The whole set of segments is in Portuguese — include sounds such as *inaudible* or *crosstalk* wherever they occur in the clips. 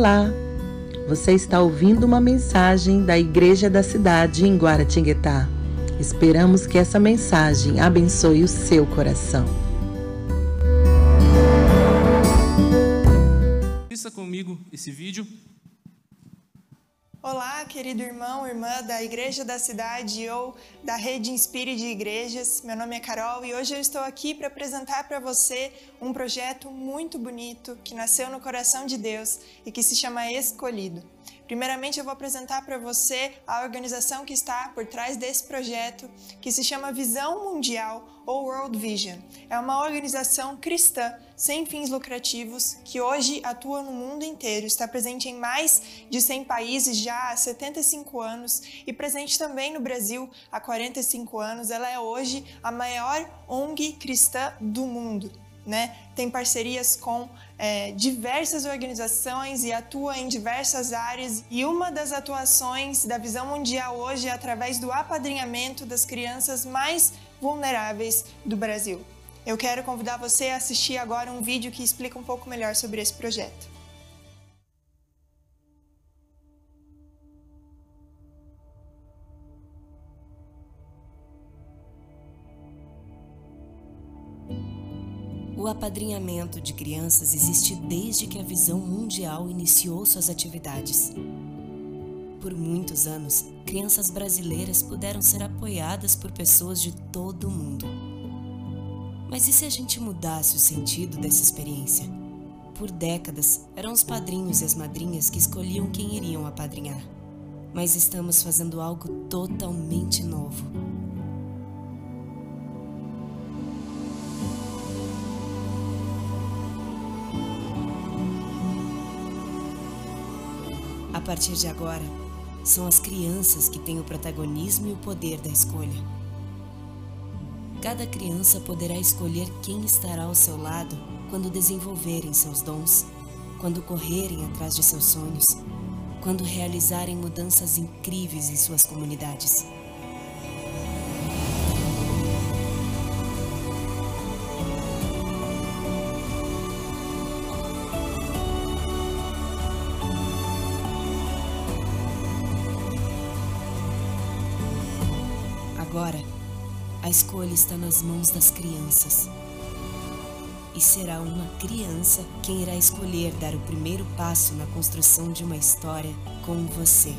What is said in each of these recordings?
Olá! Você está ouvindo uma mensagem da Igreja da Cidade em Guaratinguetá. Esperamos que essa mensagem abençoe o seu coração. Assista comigo esse vídeo. Olá, querido irmão, irmã da Igreja da Cidade ou da Rede Inspire de Igrejas. Meu nome é Carol e hoje eu estou aqui para apresentar para você um projeto muito bonito que nasceu no coração de Deus e que se chama Escolhido. Primeiramente, eu vou apresentar para você a organização que está por trás desse projeto, que se chama Visão Mundial ou World Vision. É uma organização cristã sem fins lucrativos que hoje atua no mundo inteiro, está presente em mais de 100 países já há 75 anos e presente também no Brasil há 45 anos. Ela é hoje a maior ONG cristã do mundo né? Tem parcerias com é, diversas organizações e atua em diversas áreas. E uma das atuações da Visão Mundial hoje é através do apadrinhamento das crianças mais vulneráveis do Brasil. Eu quero convidar você a assistir agora um vídeo que explica um pouco melhor sobre esse projeto. O apadrinhamento de crianças existe desde que a Visão Mundial iniciou suas atividades. Por muitos anos, crianças brasileiras puderam ser apoiadas por pessoas de todo o mundo. Mas e se a gente mudasse o sentido dessa experiência? Por décadas, eram os padrinhos e as madrinhas que escolhiam quem iriam apadrinhar. Mas estamos fazendo algo totalmente novo A partir de agora, são as crianças que têm o protagonismo e o poder da escolha. Cada criança poderá escolher quem estará ao seu lado quando desenvolverem seus dons, quando correrem atrás de seus sonhos, quando realizarem mudanças incríveis em suas comunidades. Escolha está nas mãos das crianças. E será uma criança quem irá escolher dar o primeiro passo na construção de uma história com você.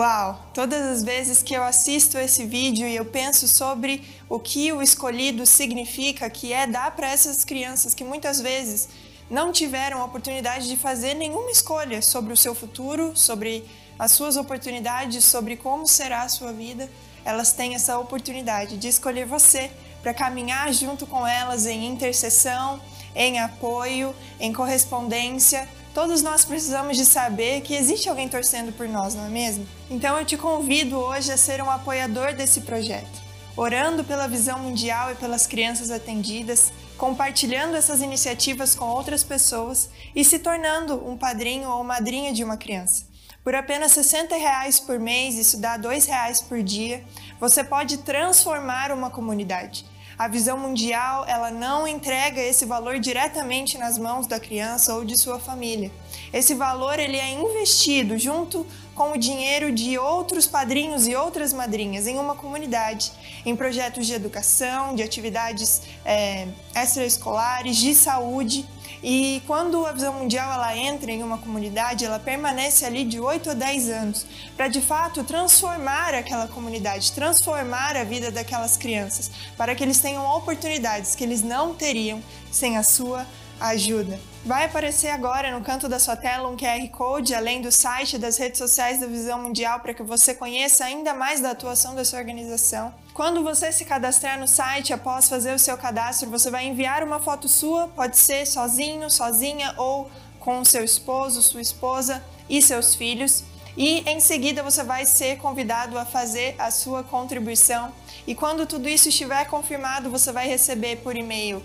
Uau! Todas as vezes que eu assisto esse vídeo e eu penso sobre o que o escolhido significa, que é dar para essas crianças que muitas vezes não tiveram a oportunidade de fazer nenhuma escolha sobre o seu futuro, sobre as suas oportunidades, sobre como será a sua vida, elas têm essa oportunidade de escolher você para caminhar junto com elas em intercessão, em apoio, em correspondência Todos nós precisamos de saber que existe alguém torcendo por nós, não é mesmo? Então eu te convido hoje a ser um apoiador desse projeto, orando pela visão mundial e pelas crianças atendidas, compartilhando essas iniciativas com outras pessoas e se tornando um padrinho ou madrinha de uma criança. Por apenas 60 reais por mês, isso dá dois reais por dia, você pode transformar uma comunidade. A visão mundial, ela não entrega esse valor diretamente nas mãos da criança ou de sua família. Esse valor ele é investido junto com o dinheiro de outros padrinhos e outras madrinhas em uma comunidade, em projetos de educação, de atividades é, extraescolares, de saúde. E quando a Visão Mundial ela entra em uma comunidade, ela permanece ali de 8 a 10 anos, para de fato transformar aquela comunidade, transformar a vida daquelas crianças, para que eles tenham oportunidades que eles não teriam sem a sua ajuda. Vai aparecer agora no canto da sua tela um QR Code, além do site e das redes sociais da Visão Mundial, para que você conheça ainda mais da atuação da sua organização. Quando você se cadastrar no site, após fazer o seu cadastro, você vai enviar uma foto sua, pode ser sozinho, sozinha ou com seu esposo, sua esposa e seus filhos. E em seguida você vai ser convidado a fazer a sua contribuição. E quando tudo isso estiver confirmado, você vai receber por e-mail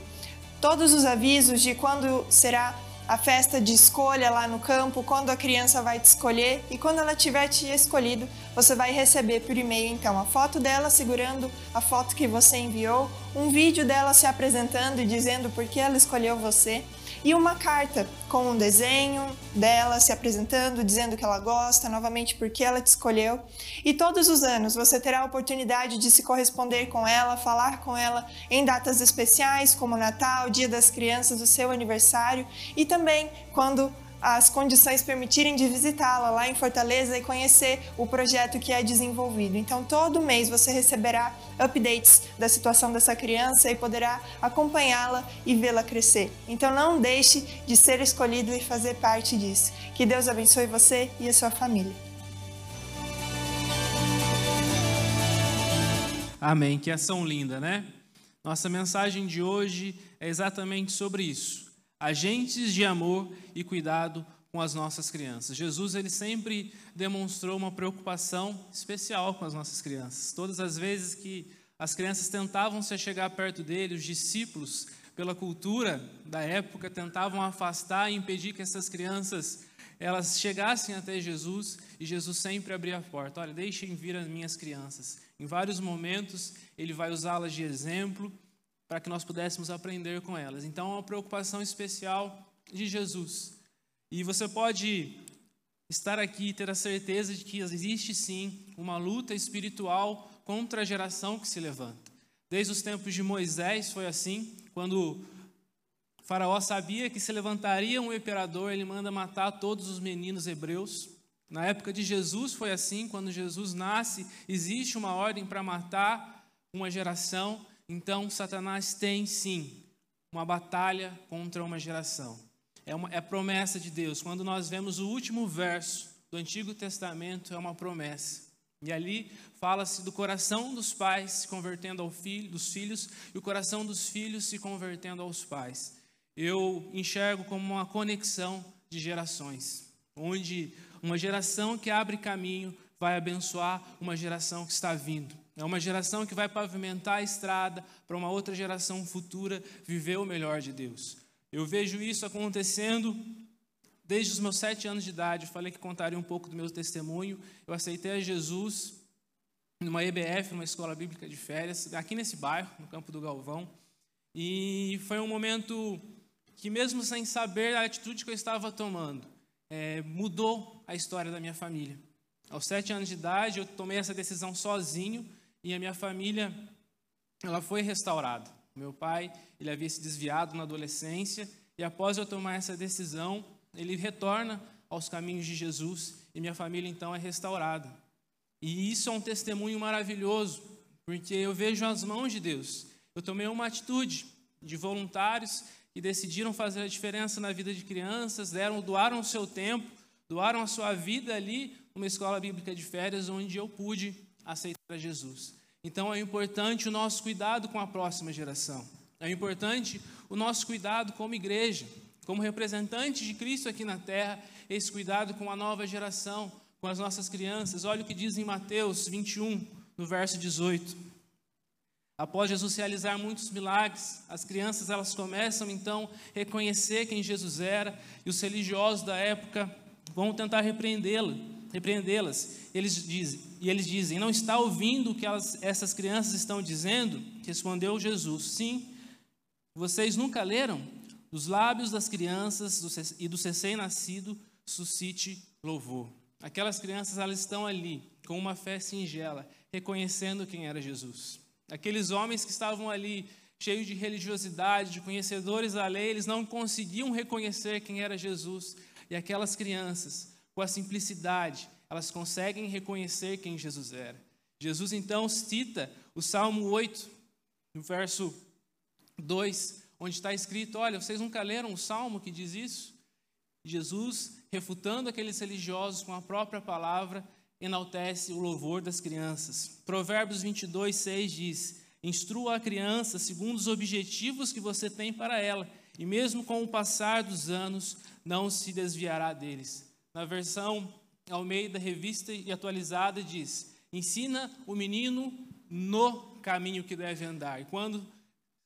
todos os avisos de quando será a festa de escolha lá no campo, quando a criança vai te escolher e quando ela tiver te escolhido, você vai receber por e-mail então a foto dela segurando a foto que você enviou, um vídeo dela se apresentando e dizendo por que ela escolheu você e uma carta com um desenho dela se apresentando, dizendo que ela gosta, novamente porque ela te escolheu. E todos os anos você terá a oportunidade de se corresponder com ela, falar com ela em datas especiais, como Natal, Dia das Crianças, o seu aniversário e também quando as condições permitirem de visitá-la lá em Fortaleza e conhecer o projeto que é desenvolvido. Então, todo mês você receberá updates da situação dessa criança e poderá acompanhá-la e vê-la crescer. Então, não deixe de ser escolhido e fazer parte disso. Que Deus abençoe você e a sua família. Amém. Que ação linda, né? Nossa mensagem de hoje é exatamente sobre isso agentes de amor e cuidado com as nossas crianças. Jesus ele sempre demonstrou uma preocupação especial com as nossas crianças. Todas as vezes que as crianças tentavam se chegar perto dele, os discípulos, pela cultura da época, tentavam afastar e impedir que essas crianças elas chegassem até Jesus e Jesus sempre abria a porta. Olha, deixem vir as minhas crianças. Em vários momentos ele vai usá-las de exemplo para que nós pudéssemos aprender com elas. Então, é uma preocupação especial de Jesus. E você pode estar aqui e ter a certeza de que existe sim uma luta espiritual contra a geração que se levanta. Desde os tempos de Moisés foi assim, quando Faraó sabia que se levantaria um imperador, ele manda matar todos os meninos hebreus. Na época de Jesus foi assim, quando Jesus nasce, existe uma ordem para matar uma geração então, Satanás tem sim uma batalha contra uma geração. É, uma, é promessa de Deus. Quando nós vemos o último verso do Antigo Testamento, é uma promessa. E ali fala-se do coração dos pais se convertendo ao filho, dos filhos, e o coração dos filhos se convertendo aos pais. Eu enxergo como uma conexão de gerações, onde uma geração que abre caminho vai abençoar uma geração que está vindo. É uma geração que vai pavimentar a estrada para uma outra geração futura viver o melhor de Deus. Eu vejo isso acontecendo desde os meus sete anos de idade. Eu falei que contaria um pouco do meu testemunho. Eu aceitei a Jesus numa EBF, numa escola bíblica de férias, aqui nesse bairro, no Campo do Galvão. E foi um momento que, mesmo sem saber a atitude que eu estava tomando, é, mudou a história da minha família. Aos sete anos de idade, eu tomei essa decisão sozinho e a minha família ela foi restaurada. Meu pai ele havia se desviado na adolescência e após eu tomar essa decisão, ele retorna aos caminhos de Jesus e minha família então é restaurada. E isso é um testemunho maravilhoso, porque eu vejo as mãos de Deus. Eu tomei uma atitude de voluntários que decidiram fazer a diferença na vida de crianças, deram, doaram o seu tempo, doaram a sua vida ali numa escola bíblica de férias onde eu pude aceitar Jesus. Então é importante o nosso cuidado com a próxima geração. É importante o nosso cuidado como igreja, como representantes de Cristo aqui na terra, esse cuidado com a nova geração, com as nossas crianças. Olha o que diz em Mateus 21, no verso 18. Após Jesus realizar muitos milagres, as crianças elas começam então a reconhecer quem Jesus era, e os religiosos da época vão tentar repreendê-la repreendê-las. Eles dizem, e eles dizem: Não está ouvindo o que elas, essas crianças estão dizendo? Respondeu Jesus: Sim. Vocês nunca leram? Dos lábios das crianças e dos recém-nascidos suscite louvor. Aquelas crianças, elas estão ali com uma fé singela, reconhecendo quem era Jesus. Aqueles homens que estavam ali, cheios de religiosidade, de conhecedores da lei, eles não conseguiam reconhecer quem era Jesus. E aquelas crianças, com a simplicidade, elas conseguem reconhecer quem Jesus era. Jesus então cita o Salmo 8, no verso 2, onde está escrito: Olha, vocês nunca leram o salmo que diz isso? Jesus, refutando aqueles religiosos com a própria palavra, enaltece o louvor das crianças. Provérbios 22, 6 diz: Instrua a criança segundo os objetivos que você tem para ela, e mesmo com o passar dos anos, não se desviará deles. Na versão Almeida, revista e atualizada, diz: Ensina o menino no caminho que deve andar, e quando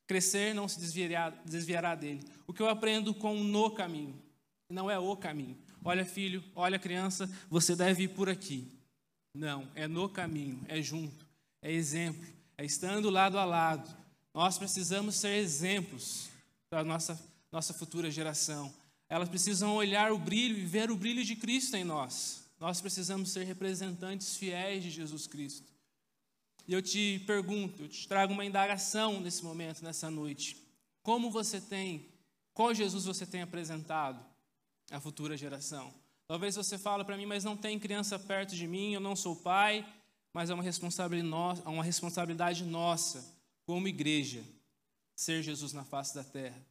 crescer, não se desviará, desviará dele. O que eu aprendo com no caminho, não é o caminho. Olha, filho, olha, criança, você deve ir por aqui. Não, é no caminho, é junto, é exemplo, é estando lado a lado. Nós precisamos ser exemplos para a nossa, nossa futura geração. Elas precisam olhar o brilho e ver o brilho de Cristo em nós. Nós precisamos ser representantes fiéis de Jesus Cristo. E eu te pergunto, eu te trago uma indagação nesse momento, nessa noite. Como você tem, qual Jesus você tem apresentado à futura geração? Talvez você fale para mim, mas não tem criança perto de mim, eu não sou pai, mas é uma responsabilidade, uma responsabilidade nossa, como igreja, ser Jesus na face da terra.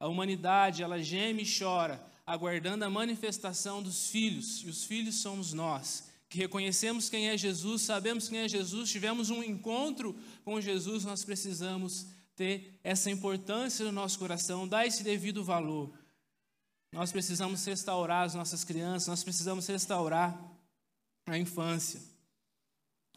A humanidade, ela geme e chora, aguardando a manifestação dos filhos, e os filhos somos nós, que reconhecemos quem é Jesus, sabemos quem é Jesus, tivemos um encontro com Jesus, nós precisamos ter essa importância no nosso coração, dar esse devido valor. Nós precisamos restaurar as nossas crianças, nós precisamos restaurar a infância.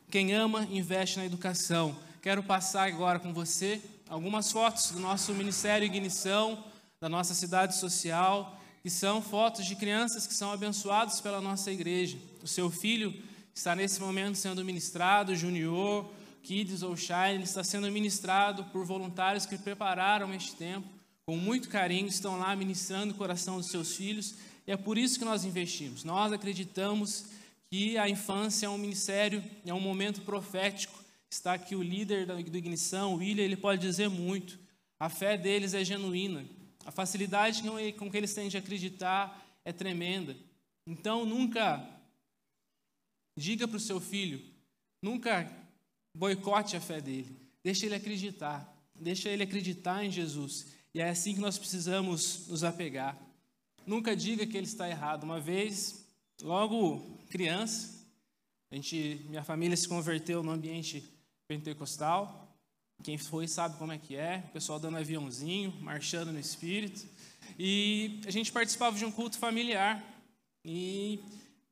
Quem ama, investe na educação. Quero passar agora com você algumas fotos do nosso Ministério Ignição, da nossa cidade social, que são fotos de crianças que são abençoadas pela nossa igreja. O seu filho está nesse momento sendo ministrado, Junior, Kids ou Shine, ele está sendo ministrado por voluntários que prepararam este tempo com muito carinho, estão lá ministrando o coração dos seus filhos, e é por isso que nós investimos. Nós acreditamos que a infância é um ministério, é um momento profético. Está aqui o líder do Ignição, o William, ele pode dizer muito. A fé deles é genuína. A facilidade com que eles têm de acreditar é tremenda. Então, nunca diga para o seu filho, nunca boicote a fé dele. Deixa ele acreditar. Deixa ele acreditar em Jesus. E é assim que nós precisamos nos apegar. Nunca diga que ele está errado. Uma vez, logo criança, a gente, minha família se converteu no ambiente pentecostal. Quem foi sabe como é que é. O pessoal dando aviãozinho, marchando no espírito. E a gente participava de um culto familiar. E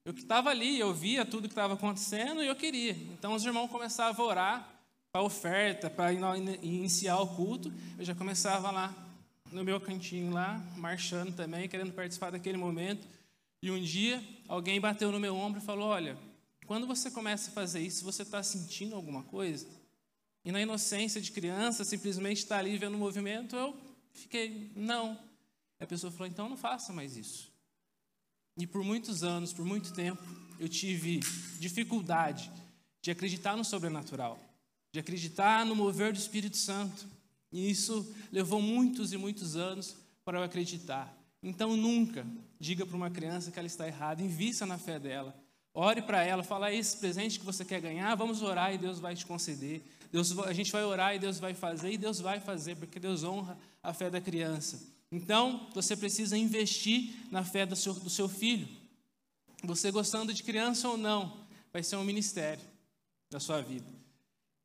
eu que estava ali, eu via tudo que estava acontecendo e eu queria. Então os irmãos começavam a orar para oferta, para iniciar o culto. Eu já começava lá no meu cantinho lá, marchando também, querendo participar daquele momento. E um dia, alguém bateu no meu ombro e falou: Olha, quando você começa a fazer isso, você está sentindo alguma coisa? E na inocência de criança, simplesmente está ali vendo o movimento, eu fiquei: Não. E a pessoa falou: Então não faça mais isso. E por muitos anos, por muito tempo, eu tive dificuldade de acreditar no sobrenatural, de acreditar no mover do Espírito Santo. E isso levou muitos e muitos anos para eu acreditar. Então nunca diga para uma criança que ela está errada, invista na fé dela. Ore para ela, fala esse presente que você quer ganhar, vamos orar e Deus vai te conceder. Deus, a gente vai orar e Deus vai fazer, e Deus vai fazer, porque Deus honra a fé da criança. Então, você precisa investir na fé do seu, do seu filho. Você gostando de criança ou não, vai ser um ministério da sua vida.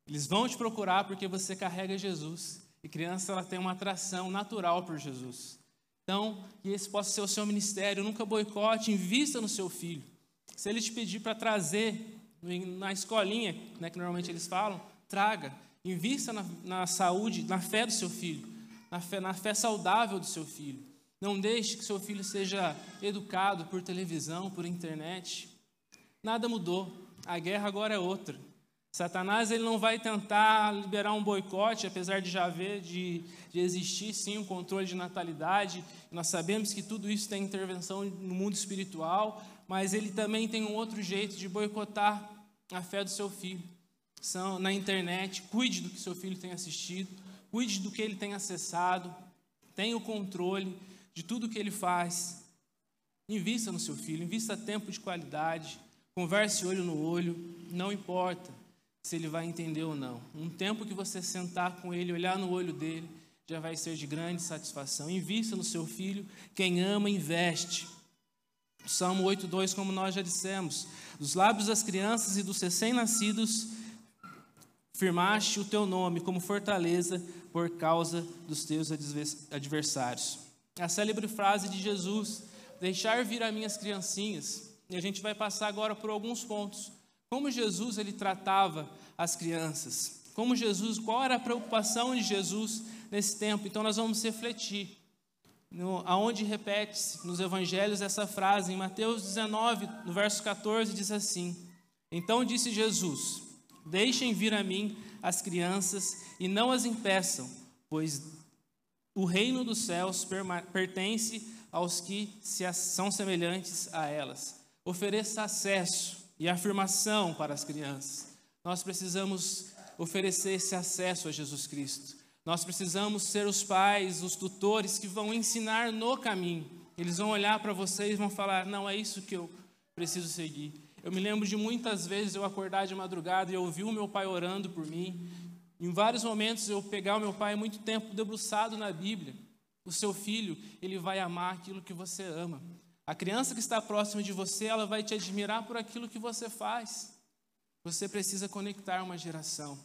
Eles vão te procurar porque você carrega Jesus. E criança ela tem uma atração natural por Jesus. Então, que esse possa ser o seu ministério, nunca boicote, invista no seu filho. Se ele te pedir para trazer na escolinha, né, que normalmente eles falam, traga. Invista na, na, saúde, na fé do seu filho, na fé, na fé saudável do seu filho. Não deixe que seu filho seja educado por televisão, por internet. Nada mudou. A guerra agora é outra. Satanás ele não vai tentar liberar um boicote, apesar de já haver, de, de existir sim um controle de natalidade. Nós sabemos que tudo isso tem intervenção no mundo espiritual, mas ele também tem um outro jeito de boicotar a fé do seu filho. São na internet, cuide do que seu filho tem assistido, cuide do que ele tem acessado, tenha o controle de tudo que ele faz. Invista no seu filho, invista tempo de qualidade, converse olho no olho, não importa se ele vai entender ou não. Um tempo que você sentar com ele, olhar no olho dele, já vai ser de grande satisfação. Invista no seu filho, quem ama, investe. Salmo 8,2, como nós já dissemos: Dos lábios das crianças e dos recém-nascidos, firmaste o teu nome como fortaleza por causa dos teus adversários. A célebre frase de Jesus: Deixar vir a minhas criancinhas. E a gente vai passar agora por alguns pontos como Jesus ele tratava as crianças, como Jesus, qual era a preocupação de Jesus nesse tempo. Então nós vamos refletir. No, aonde repete-se nos evangelhos essa frase, em Mateus 19, no verso 14, diz assim: Então disse Jesus: Deixem vir a mim as crianças e não as impeçam, pois o reino dos céus pertence aos que são semelhantes a elas. Ofereça acesso e afirmação para as crianças. Nós precisamos oferecer esse acesso a Jesus Cristo. Nós precisamos ser os pais, os tutores que vão ensinar no caminho. Eles vão olhar para vocês e vão falar: não, é isso que eu preciso seguir. Eu me lembro de muitas vezes eu acordar de madrugada e ouvir o meu pai orando por mim. Em vários momentos eu pegar o meu pai muito tempo debruçado na Bíblia. O seu filho, ele vai amar aquilo que você ama. A criança que está próxima de você, ela vai te admirar por aquilo que você faz. Você precisa conectar uma geração.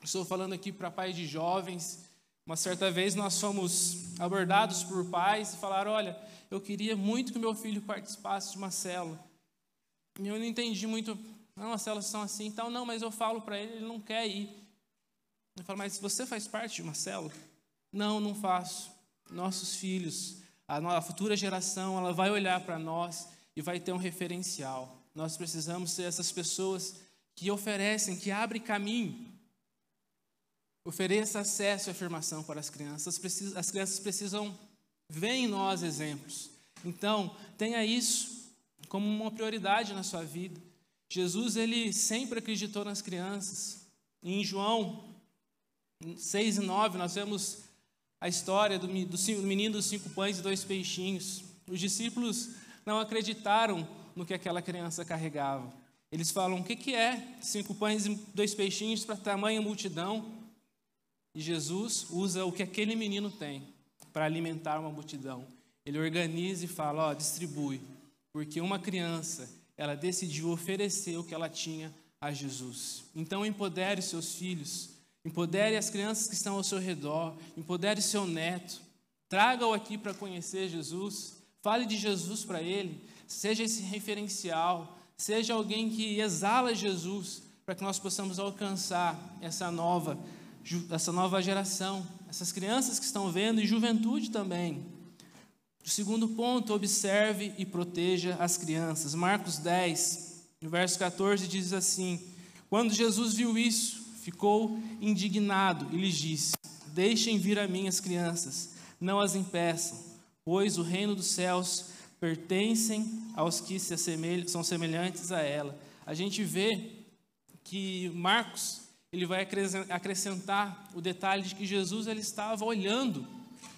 Estou falando aqui para pais de jovens. Uma certa vez nós fomos abordados por pais e falaram: Olha, eu queria muito que meu filho participasse de uma célula. E eu não entendi muito. Não, as células são assim, então não, mas eu falo para ele, ele não quer ir. Eu falo, mas você faz parte de uma célula? Não, não faço. Nossos filhos a futura geração ela vai olhar para nós e vai ter um referencial. Nós precisamos ser essas pessoas que oferecem, que abrem caminho. Ofereça acesso e afirmação para as crianças. As crianças precisam ver em nós exemplos. Então, tenha isso como uma prioridade na sua vida. Jesus, ele sempre acreditou nas crianças. Em João 6 e 9, nós vemos a história do, do menino dos cinco pães e dois peixinhos. Os discípulos não acreditaram no que aquela criança carregava. Eles falam: o que, que é cinco pães e dois peixinhos para tamanha multidão? E Jesus usa o que aquele menino tem para alimentar uma multidão. Ele organiza e fala: ó, distribui, porque uma criança ela decidiu oferecer o que ela tinha a Jesus. Então empodere seus filhos Empodere as crianças que estão ao seu redor, empodere seu neto, traga-o aqui para conhecer Jesus, fale de Jesus para ele, seja esse referencial, seja alguém que exala Jesus, para que nós possamos alcançar essa nova, essa nova geração, essas crianças que estão vendo e juventude também. O segundo ponto, observe e proteja as crianças. Marcos 10, no verso 14, diz assim: Quando Jesus viu isso, ficou indignado e lhes disse: Deixem vir a mim as crianças, não as impeçam, pois o reino dos céus pertencem aos que se assemelham, são semelhantes a ela. A gente vê que Marcos ele vai acrescentar o detalhe de que Jesus ele estava olhando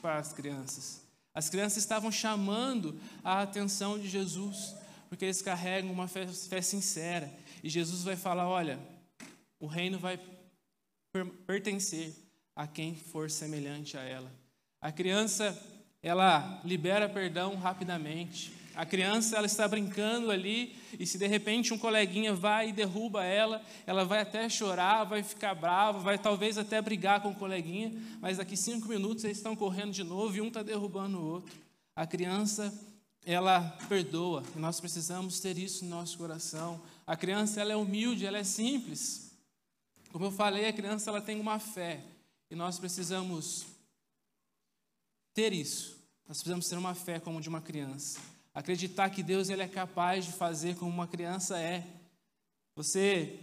para as crianças. As crianças estavam chamando a atenção de Jesus, porque eles carregam uma fé, fé sincera. E Jesus vai falar: olha, o reino vai pertencer a quem for semelhante a ela. A criança, ela libera perdão rapidamente. A criança, ela está brincando ali e se de repente um coleguinha vai e derruba ela, ela vai até chorar, vai ficar brava, vai talvez até brigar com o coleguinha, mas daqui cinco minutos eles estão correndo de novo e um está derrubando o outro. A criança, ela perdoa e nós precisamos ter isso no nosso coração. A criança, ela é humilde, ela é simples. Como eu falei, a criança ela tem uma fé e nós precisamos ter isso. Nós precisamos ter uma fé como de uma criança. Acreditar que Deus ele é capaz de fazer como uma criança é. Você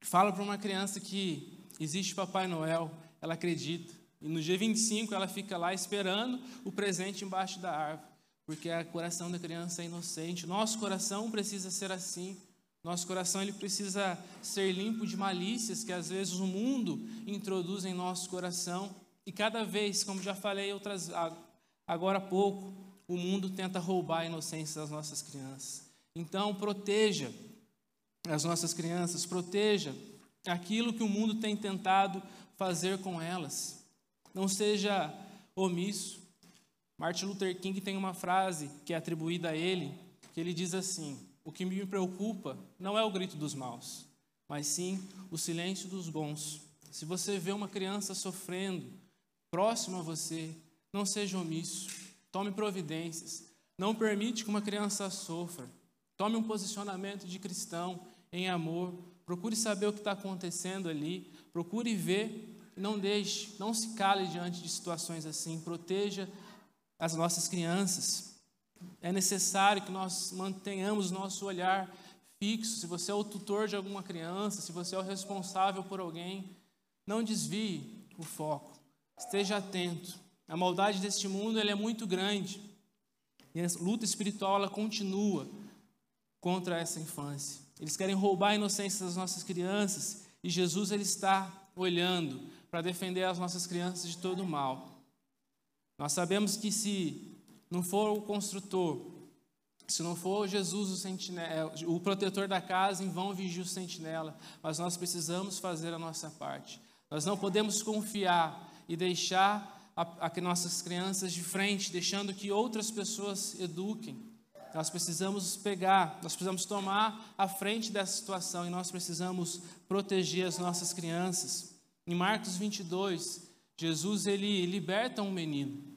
fala para uma criança que existe Papai Noel, ela acredita. E no dia 25 ela fica lá esperando o presente embaixo da árvore, porque o coração da criança é inocente. Nosso coração precisa ser assim. Nosso coração ele precisa ser limpo de malícias que às vezes o mundo introduz em nosso coração. E cada vez, como já falei outras agora há pouco, o mundo tenta roubar a inocência das nossas crianças. Então, proteja as nossas crianças, proteja aquilo que o mundo tem tentado fazer com elas. Não seja omisso. Martin Luther King tem uma frase que é atribuída a ele, que ele diz assim: o que me preocupa não é o grito dos maus, mas sim o silêncio dos bons. Se você vê uma criança sofrendo próximo a você, não seja omisso. Tome providências. Não permite que uma criança sofra. Tome um posicionamento de cristão em amor. Procure saber o que está acontecendo ali. Procure ver. Não deixe, não se cale diante de situações assim. Proteja as nossas crianças. É necessário que nós mantenhamos nosso olhar fixo. Se você é o tutor de alguma criança, se você é o responsável por alguém, não desvie o foco. Esteja atento. A maldade deste mundo é muito grande. E a luta espiritual ela continua contra essa infância. Eles querem roubar a inocência das nossas crianças e Jesus ele está olhando para defender as nossas crianças de todo o mal. Nós sabemos que se não for o construtor, se não for Jesus o, sentinela, é, o protetor da casa, em vão vigia o sentinela, mas nós precisamos fazer a nossa parte. Nós não podemos confiar e deixar a, a nossas crianças de frente, deixando que outras pessoas eduquem. Nós precisamos pegar, nós precisamos tomar a frente dessa situação e nós precisamos proteger as nossas crianças. Em Marcos 22, Jesus ele liberta um menino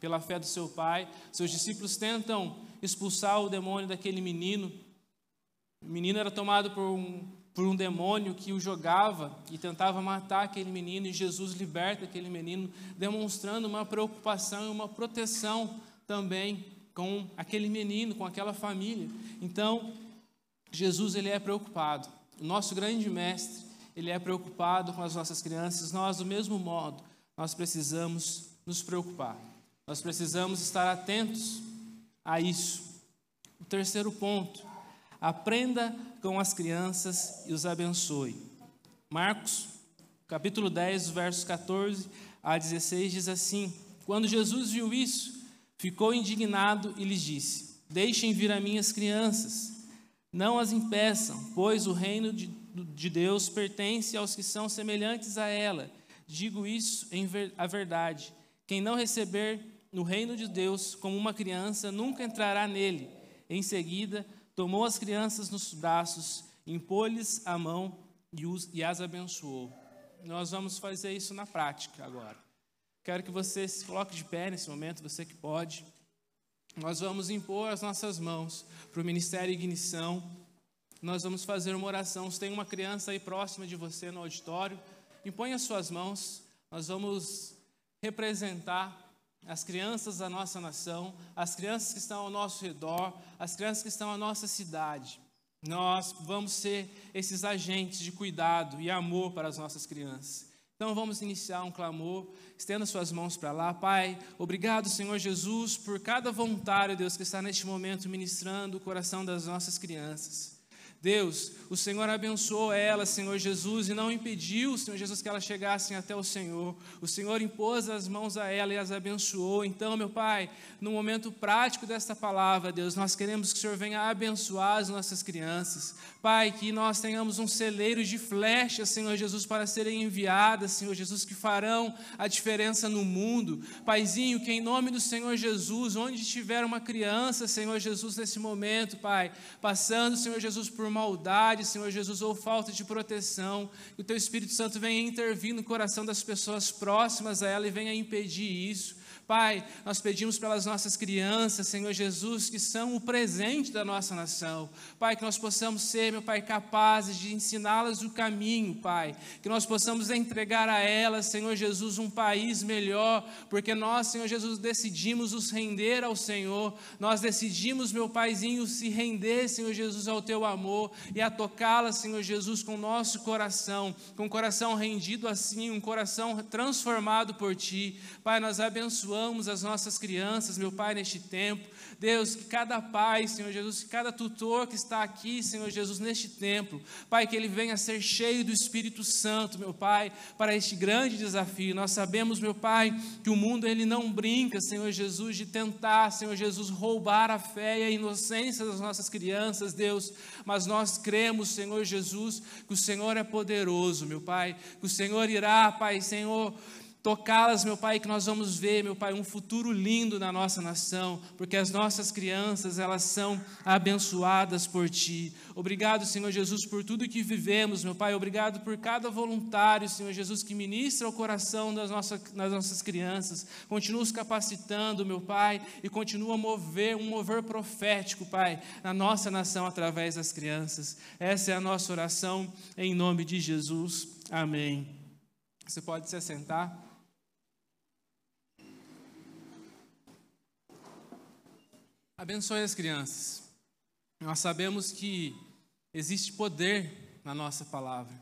pela fé do seu pai. Seus discípulos tentam expulsar o demônio daquele menino. O menino era tomado por um, por um demônio que o jogava e tentava matar aquele menino, e Jesus liberta aquele menino, demonstrando uma preocupação e uma proteção também com aquele menino, com aquela família. Então, Jesus ele é preocupado. O nosso grande mestre, ele é preocupado com as nossas crianças. Nós, do mesmo modo, nós precisamos nos preocupar. Nós precisamos estar atentos a isso. O terceiro ponto, aprenda com as crianças e os abençoe. Marcos, capítulo 10, versos 14 a 16 diz assim: Quando Jesus viu isso, ficou indignado e lhes disse: Deixem vir a minhas crianças, não as impeçam, pois o reino de, de Deus pertence aos que são semelhantes a ela. Digo isso em ver, a verdade. Quem não receber no reino de Deus como uma criança, nunca entrará nele. Em seguida, tomou as crianças nos braços, impôs-lhes a mão e, os, e as abençoou. Nós vamos fazer isso na prática agora. Quero que você se coloque de pé nesse momento, você que pode. Nós vamos impor as nossas mãos para o Ministério Ignição. Nós vamos fazer uma oração. Se tem uma criança aí próxima de você no auditório, impõe as suas mãos. Nós vamos representar as crianças da nossa nação, as crianças que estão ao nosso redor, as crianças que estão à nossa cidade. Nós vamos ser esses agentes de cuidado e amor para as nossas crianças. Então vamos iniciar um clamor. Estenda suas mãos para lá. Pai, obrigado, Senhor Jesus, por cada voluntário, Deus, que está neste momento ministrando o coração das nossas crianças. Deus, o Senhor abençoou ela, Senhor Jesus, e não impediu, Senhor Jesus, que elas chegassem até o Senhor. O Senhor impôs as mãos a ela e as abençoou. Então, meu Pai, no momento prático desta palavra, Deus, nós queremos que o Senhor venha abençoar as nossas crianças. Pai, que nós tenhamos um celeiro de flechas, Senhor Jesus, para serem enviadas, Senhor Jesus, que farão a diferença no mundo. Paizinho, que em nome do Senhor Jesus, onde estiver uma criança, Senhor Jesus, nesse momento, Pai, passando, Senhor Jesus, por maldade, Senhor Jesus, ou falta de proteção, que o Teu Espírito Santo venha intervir no coração das pessoas próximas a ela e venha impedir isso. Pai, nós pedimos pelas nossas crianças, Senhor Jesus, que são o presente da nossa nação. Pai, que nós possamos ser, meu Pai, capazes de ensiná-las o caminho, Pai. Que nós possamos entregar a elas, Senhor Jesus, um país melhor, porque nós, Senhor Jesus, decidimos nos render ao Senhor. Nós decidimos, meu Paizinho, se render, Senhor Jesus, ao teu amor e a tocá-las, Senhor Jesus, com o nosso coração, com o coração rendido assim, um coração transformado por ti. Pai, nós abençoamos as nossas crianças, meu Pai, neste tempo. Deus, que cada pai, Senhor Jesus, que cada tutor que está aqui, Senhor Jesus, neste templo, Pai, que ele venha a ser cheio do Espírito Santo, meu Pai, para este grande desafio. Nós sabemos, meu Pai, que o mundo ele não brinca, Senhor Jesus, de tentar, Senhor Jesus, roubar a fé e a inocência das nossas crianças, Deus, mas nós cremos, Senhor Jesus, que o Senhor é poderoso, meu Pai, que o Senhor irá, Pai, Senhor, tocá-las, meu Pai, que nós vamos ver, meu Pai, um futuro lindo na nossa nação, porque as nossas crianças, elas são abençoadas por Ti. Obrigado, Senhor Jesus, por tudo que vivemos, meu Pai. Obrigado por cada voluntário, Senhor Jesus, que ministra o coração das nossas, das nossas crianças. Continua os capacitando, meu Pai, e continua a mover, um mover profético, Pai, na nossa nação através das crianças. Essa é a nossa oração, em nome de Jesus. Amém. Você pode se assentar. Abençoe as crianças. Nós sabemos que existe poder na nossa palavra.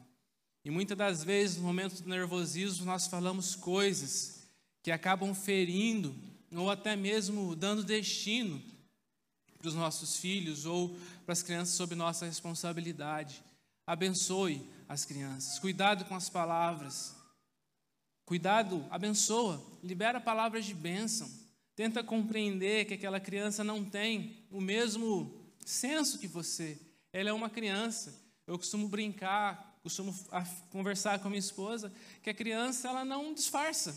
E muitas das vezes, no momento do nervosismo, nós falamos coisas que acabam ferindo ou até mesmo dando destino para os nossos filhos ou para as crianças sob nossa responsabilidade. Abençoe as crianças. Cuidado com as palavras. Cuidado, abençoa, libera palavras de bênção. Tenta compreender que aquela criança não tem o mesmo senso que você. Ela é uma criança. Eu costumo brincar, costumo conversar com a minha esposa, que a criança ela não disfarça.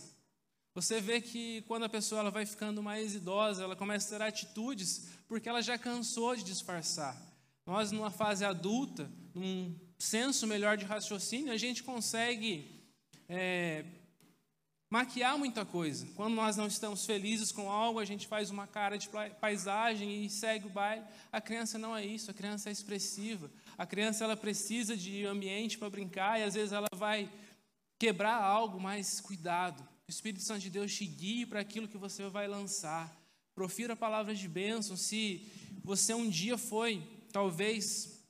Você vê que quando a pessoa ela vai ficando mais idosa, ela começa a ter atitudes porque ela já cansou de disfarçar. Nós, numa fase adulta, num senso melhor de raciocínio, a gente consegue é, maquiar muita coisa. Quando nós não estamos felizes com algo, a gente faz uma cara de paisagem e segue o baile. A criança não é isso, a criança é expressiva. A criança ela precisa de ambiente para brincar e às vezes ela vai quebrar algo, mas cuidado. O Espírito Santo de Deus te guie para aquilo que você vai lançar. Profira palavras de bênção. Se você um dia foi, talvez,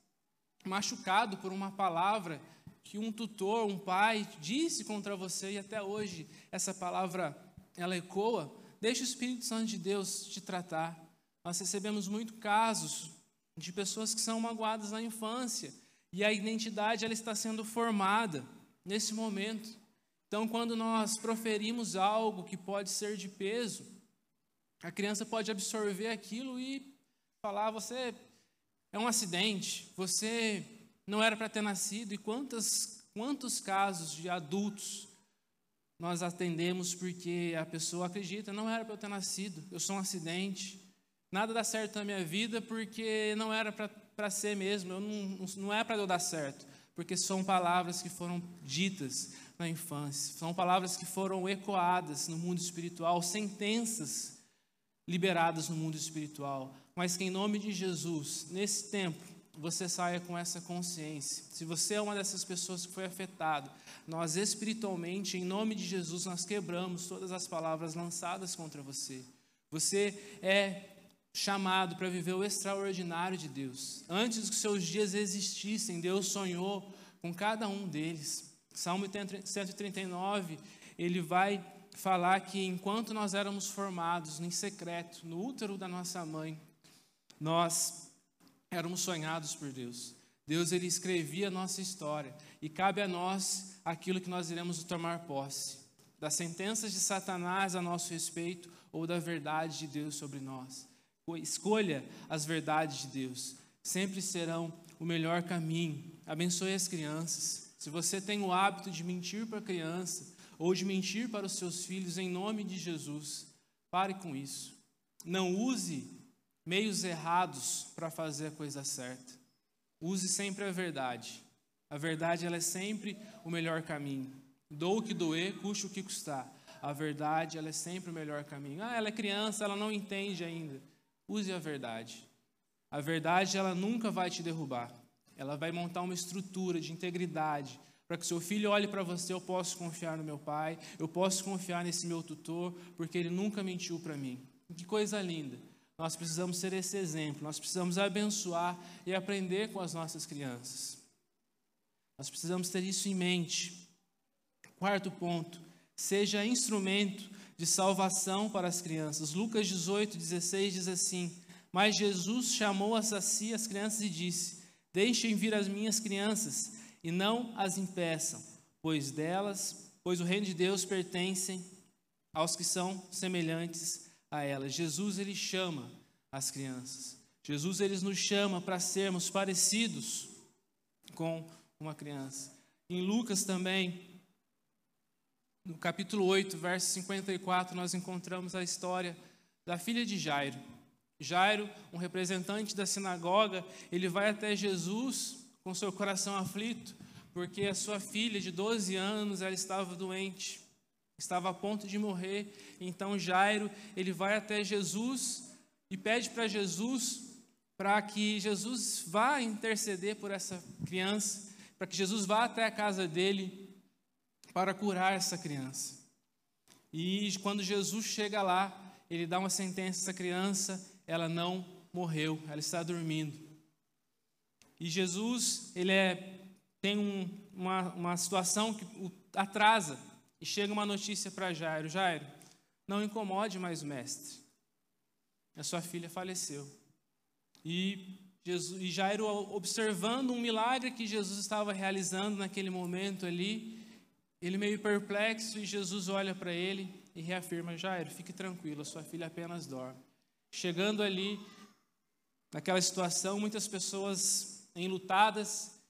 machucado por uma palavra que um tutor, um pai disse contra você e até hoje essa palavra ela ecoa, deixe o Espírito Santo de Deus te tratar. Nós recebemos muito casos de pessoas que são magoadas na infância e a identidade ela está sendo formada nesse momento. Então, quando nós proferimos algo que pode ser de peso, a criança pode absorver aquilo e falar: você é um acidente, você não era para ter nascido, e quantas, quantos casos de adultos nós atendemos porque a pessoa acredita, não era para eu ter nascido, eu sou um acidente, nada dá certo na minha vida porque não era para ser mesmo, eu não, não é para eu dar certo, porque são palavras que foram ditas na infância, são palavras que foram ecoadas no mundo espiritual, sentenças liberadas no mundo espiritual, mas que em nome de Jesus, nesse tempo, você saia com essa consciência. Se você é uma dessas pessoas que foi afetado, nós espiritualmente, em nome de Jesus, nós quebramos todas as palavras lançadas contra você. Você é chamado para viver o extraordinário de Deus. Antes que seus dias existissem, Deus sonhou com cada um deles. Salmo 139, ele vai falar que enquanto nós éramos formados em secreto, no útero da nossa mãe, nós éramos sonhados por Deus. Deus ele escrevia a nossa história e cabe a nós aquilo que nós iremos tomar posse, das sentenças de Satanás a nosso respeito ou da verdade de Deus sobre nós. Escolha as verdades de Deus, sempre serão o melhor caminho. Abençoe as crianças. Se você tem o hábito de mentir para a criança ou de mentir para os seus filhos em nome de Jesus, pare com isso. Não use meios errados para fazer a coisa certa. Use sempre a verdade. A verdade ela é sempre o melhor caminho. Dou o que doer, custe o que custar. A verdade, ela é sempre o melhor caminho. Ah, ela é criança, ela não entende ainda. Use a verdade. A verdade, ela nunca vai te derrubar. Ela vai montar uma estrutura de integridade para que seu filho olhe para você, eu posso confiar no meu pai, eu posso confiar nesse meu tutor, porque ele nunca mentiu para mim. Que coisa linda. Nós precisamos ser esse exemplo, nós precisamos abençoar e aprender com as nossas crianças. Nós precisamos ter isso em mente. Quarto ponto, seja instrumento de salvação para as crianças. Lucas 18, 16 diz assim: Mas Jesus chamou a si as crianças e disse: Deixem vir as minhas crianças e não as impeçam, pois delas, pois o reino de Deus pertence aos que são semelhantes a elas. Jesus ele chama as crianças. Jesus ele nos chama para sermos parecidos com uma criança. Em Lucas também, no capítulo 8, verso 54, nós encontramos a história da filha de Jairo. Jairo, um representante da sinagoga, ele vai até Jesus com seu coração aflito, porque a sua filha de 12 anos, ela estava doente, estava a ponto de morrer. Então Jairo, ele vai até Jesus e pede para Jesus para que Jesus vá interceder por essa criança, para que Jesus vá até a casa dele para curar essa criança. E quando Jesus chega lá, ele dá uma sentença essa criança, ela não morreu, ela está dormindo. E Jesus, ele é, tem um, uma, uma situação que o atrasa, e chega uma notícia para Jairo: Jairo, não incomode mais o mestre. A sua filha faleceu. E, Jesus, e Jairo, observando um milagre que Jesus estava realizando naquele momento ali, ele meio perplexo, e Jesus olha para ele e reafirma: Jairo, fique tranquilo, a sua filha apenas dorme. Chegando ali, naquela situação, muitas pessoas enlutadas.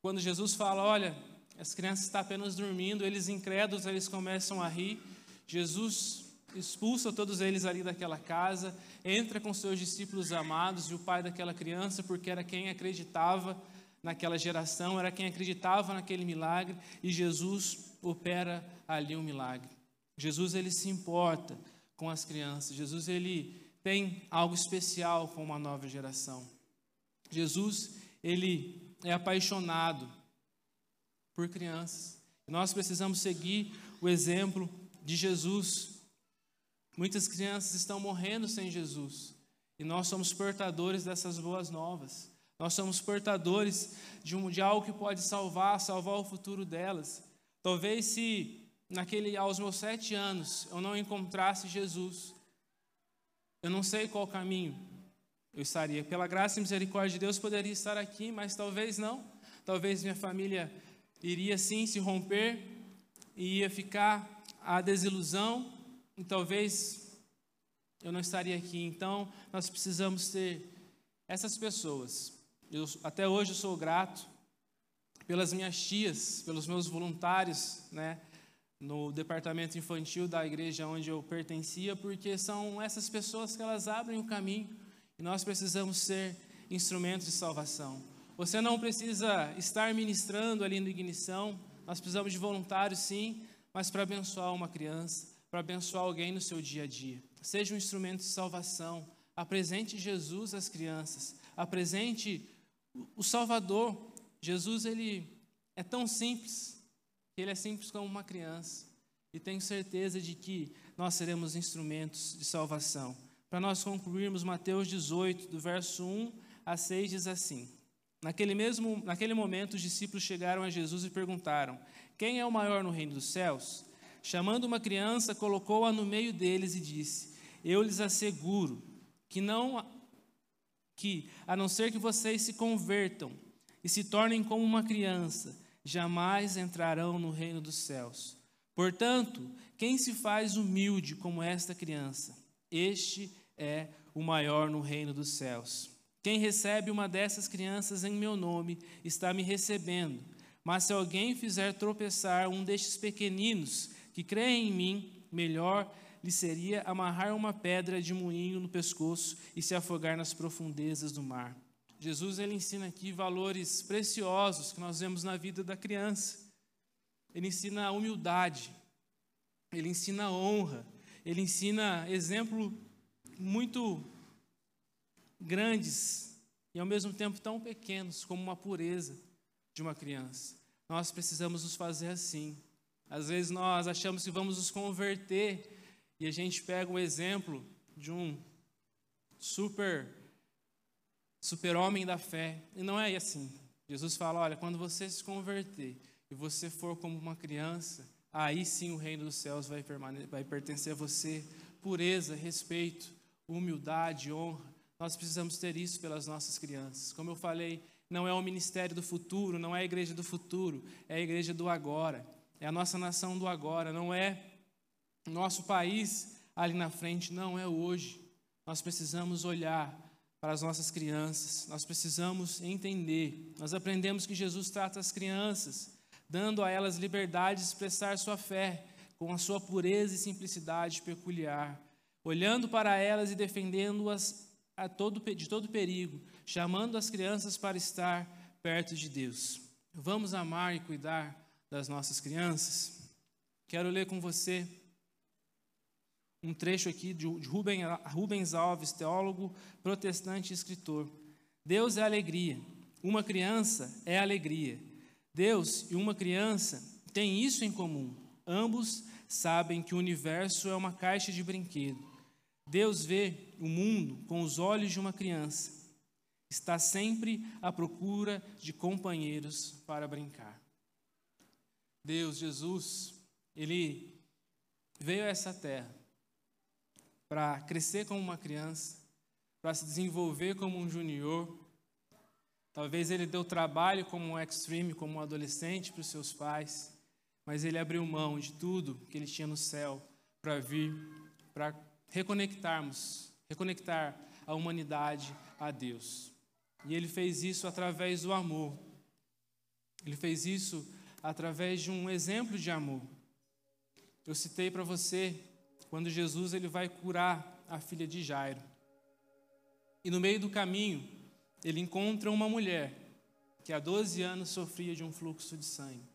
Quando Jesus fala, olha, as crianças estão apenas dormindo, eles incrédulos, eles começam a rir. Jesus expulsa todos eles ali daquela casa, entra com seus discípulos amados e o pai daquela criança, porque era quem acreditava naquela geração, era quem acreditava naquele milagre, e Jesus opera ali um milagre. Jesus ele se importa com as crianças. Jesus ele tem algo especial com uma nova geração. Jesus ele é apaixonado por crianças. Nós precisamos seguir o exemplo de Jesus. Muitas crianças estão morrendo sem Jesus. E nós somos portadores dessas boas novas. Nós somos portadores de, um, de algo que pode salvar, salvar o futuro delas. Talvez se naquele aos meus sete anos eu não encontrasse Jesus, eu não sei qual caminho eu estaria. Pela graça e misericórdia de Deus, poderia estar aqui, mas talvez não. Talvez minha família iria sim se romper e ia ficar a desilusão, e talvez eu não estaria aqui. Então, nós precisamos ter essas pessoas. Eu, até hoje eu sou grato pelas minhas tias, pelos meus voluntários, né, no departamento infantil da igreja onde eu pertencia, porque são essas pessoas que elas abrem o caminho e nós precisamos ser instrumentos de salvação. Você não precisa estar ministrando ali no ignição, nós precisamos de voluntários sim, mas para abençoar uma criança, para abençoar alguém no seu dia a dia. Seja um instrumento de salvação, apresente Jesus às crianças, apresente o Salvador. Jesus ele é tão simples, que ele é simples como uma criança. E tenho certeza de que nós seremos instrumentos de salvação. Para nós concluirmos, Mateus 18, do verso 1 a 6, diz assim: Naquele, mesmo, naquele momento, os discípulos chegaram a Jesus e perguntaram: Quem é o maior no reino dos céus? Chamando uma criança, colocou-a no meio deles e disse: Eu lhes asseguro que não que, a não ser que vocês se convertam e se tornem como uma criança, jamais entrarão no reino dos céus. Portanto, quem se faz humilde como esta criança, este é o maior no reino dos céus. Quem recebe uma dessas crianças em meu nome está me recebendo. Mas se alguém fizer tropeçar um destes pequeninos que creem em mim, melhor lhe seria amarrar uma pedra de moinho no pescoço e se afogar nas profundezas do mar. Jesus ele ensina aqui valores preciosos que nós vemos na vida da criança. Ele ensina a humildade. ele ensina honra, ele ensina exemplo muito grandes e ao mesmo tempo tão pequenos como uma pureza de uma criança. Nós precisamos nos fazer assim. Às vezes nós achamos que vamos nos converter e a gente pega o exemplo de um super super-homem da fé. E não é assim. Jesus fala: olha, quando você se converter e você for como uma criança, aí sim o reino dos céus vai, vai pertencer a você. Pureza, respeito, humildade, honra. Nós precisamos ter isso pelas nossas crianças. Como eu falei, não é o ministério do futuro, não é a igreja do futuro, é a igreja do agora. É a nossa nação do agora, não é nosso país ali na frente, não é hoje. Nós precisamos olhar para as nossas crianças. Nós precisamos entender. Nós aprendemos que Jesus trata as crianças, dando a elas liberdade de expressar sua fé com a sua pureza e simplicidade peculiar, olhando para elas e defendendo-as de todo perigo, chamando as crianças para estar perto de Deus. Vamos amar e cuidar das nossas crianças? Quero ler com você um trecho aqui de Rubens Alves, teólogo protestante e escritor. Deus é alegria, uma criança é alegria. Deus e uma criança têm isso em comum. Ambos sabem que o universo é uma caixa de brinquedo. Deus vê o mundo com os olhos de uma criança. Está sempre à procura de companheiros para brincar. Deus, Jesus, ele veio a essa terra para crescer como uma criança, para se desenvolver como um junior. Talvez ele deu trabalho como um extreme, como um adolescente para os seus pais, mas ele abriu mão de tudo que ele tinha no céu para vir, para reconectarmos, reconectar a humanidade a Deus. E ele fez isso através do amor. Ele fez isso através de um exemplo de amor. Eu citei para você quando Jesus ele vai curar a filha de Jairo. E no meio do caminho, ele encontra uma mulher que há 12 anos sofria de um fluxo de sangue.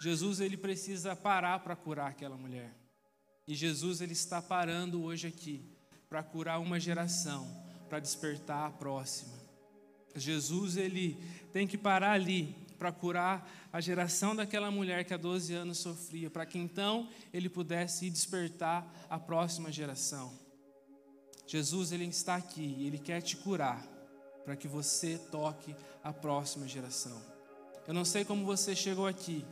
Jesus ele precisa parar para curar aquela mulher. E Jesus ele está parando hoje aqui para curar uma geração, para despertar a próxima. Jesus ele tem que parar ali para curar a geração daquela mulher que há 12 anos sofria, para que então ele pudesse despertar a próxima geração. Jesus ele está aqui, ele quer te curar, para que você toque a próxima geração. Eu não sei como você chegou aqui.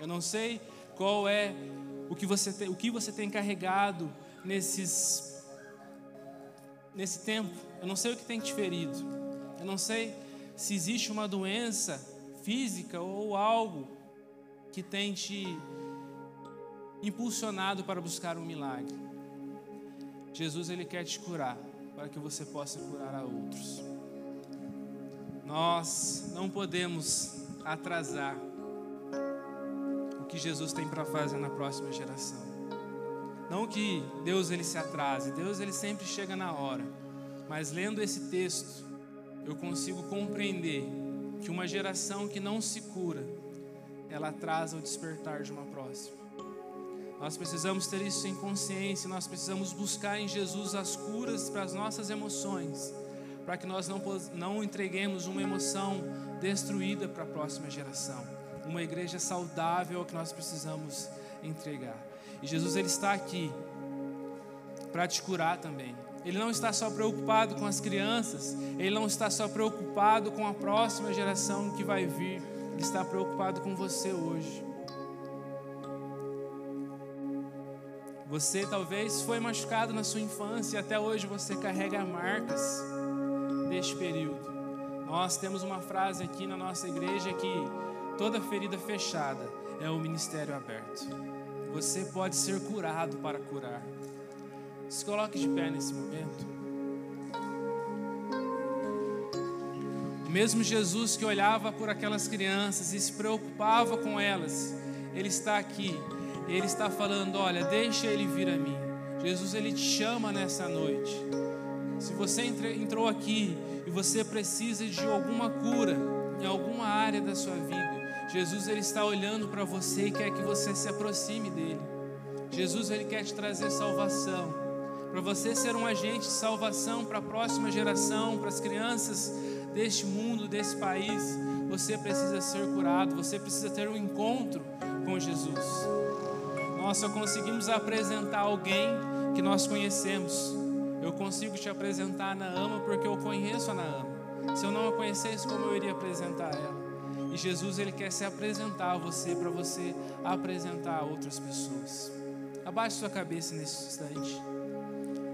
Eu não sei qual é o que você tem, o que você tem carregado nesses nesse tempo. Eu não sei o que tem te ferido. Eu não sei se existe uma doença física ou algo que tem te impulsionado para buscar um milagre. Jesus ele quer te curar para que você possa curar a outros. Nós não podemos atrasar que Jesus tem para fazer na próxima geração. Não que Deus ele se atrase, Deus ele sempre chega na hora. Mas lendo esse texto, eu consigo compreender que uma geração que não se cura, ela atrasa o despertar de uma próxima. Nós precisamos ter isso em consciência, nós precisamos buscar em Jesus as curas para as nossas emoções, para que nós não, não entreguemos uma emoção destruída para a próxima geração. Uma igreja saudável que nós precisamos entregar. E Jesus ele está aqui para te curar também. Ele não está só preocupado com as crianças, ele não está só preocupado com a próxima geração que vai vir, ele está preocupado com você hoje. Você talvez foi machucado na sua infância e até hoje você carrega marcas deste período. Nós temos uma frase aqui na nossa igreja que toda ferida fechada é o ministério aberto. Você pode ser curado para curar. Se coloque de pé nesse momento. O mesmo Jesus que olhava por aquelas crianças e se preocupava com elas, Ele está aqui. Ele está falando: olha, deixa Ele vir a mim. Jesus, Ele te chama nessa noite. Se você entrou aqui e você precisa de alguma cura em alguma área da sua vida, Jesus ele está olhando para você e quer que você se aproxime dele. Jesus ele quer te trazer salvação. Para você ser um agente de salvação para a próxima geração, para as crianças deste mundo, desse país, você precisa ser curado, você precisa ter um encontro com Jesus. Nós só conseguimos apresentar alguém que nós conhecemos. Eu consigo te apresentar a Naama porque eu conheço a Naama. Se eu não a conhecesse, como eu iria apresentar ela? E Jesus ele quer se apresentar a você para você apresentar a outras pessoas. Abaixe sua cabeça nesse instante.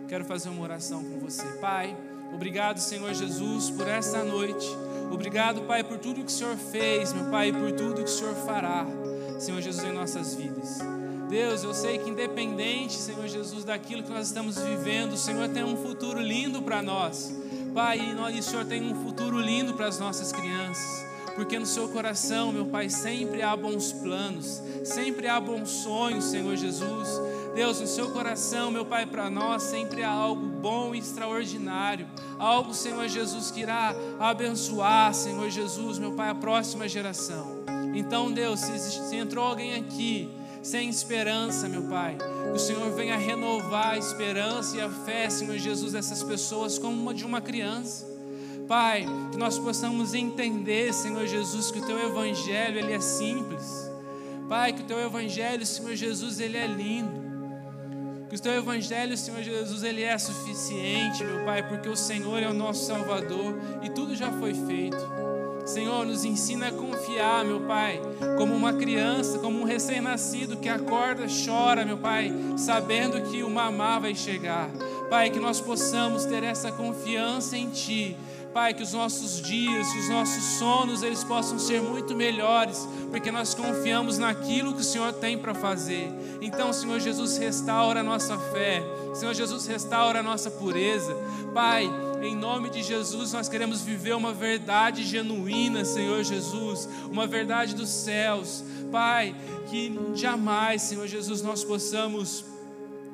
Quero fazer uma oração com você. Pai, obrigado, Senhor Jesus, por esta noite. Obrigado, Pai, por tudo que o Senhor fez, meu Pai, por tudo que o Senhor fará, Senhor Jesus, em nossas vidas. Deus, eu sei que independente, Senhor Jesus, daquilo que nós estamos vivendo, o Senhor tem um futuro lindo para nós. Pai, e o Senhor tem um futuro lindo para as nossas crianças porque no seu coração, meu Pai, sempre há bons planos, sempre há bons sonhos, Senhor Jesus. Deus, no seu coração, meu Pai, para nós sempre há algo bom e extraordinário, algo, Senhor Jesus, que irá abençoar, Senhor Jesus, meu Pai, a próxima geração. Então, Deus, se, se entrou alguém aqui sem esperança, meu Pai, que o Senhor venha renovar a esperança e a fé, Senhor Jesus, dessas pessoas como uma de uma criança. Pai, que nós possamos entender, Senhor Jesus, que o teu evangelho ele é simples. Pai, que o teu evangelho, Senhor Jesus, ele é lindo. Que o teu evangelho, Senhor Jesus, ele é suficiente, meu Pai, porque o Senhor é o nosso Salvador e tudo já foi feito. Senhor, nos ensina a confiar, meu Pai, como uma criança, como um recém-nascido que acorda, chora, meu Pai, sabendo que o mamá vai chegar. Pai, que nós possamos ter essa confiança em Ti Pai, que os nossos dias, os nossos sonos, eles possam ser muito melhores, porque nós confiamos naquilo que o Senhor tem para fazer. Então, Senhor Jesus, restaura a nossa fé. Senhor Jesus, restaura a nossa pureza. Pai, em nome de Jesus, nós queremos viver uma verdade genuína, Senhor Jesus, uma verdade dos céus. Pai, que jamais, Senhor Jesus, nós possamos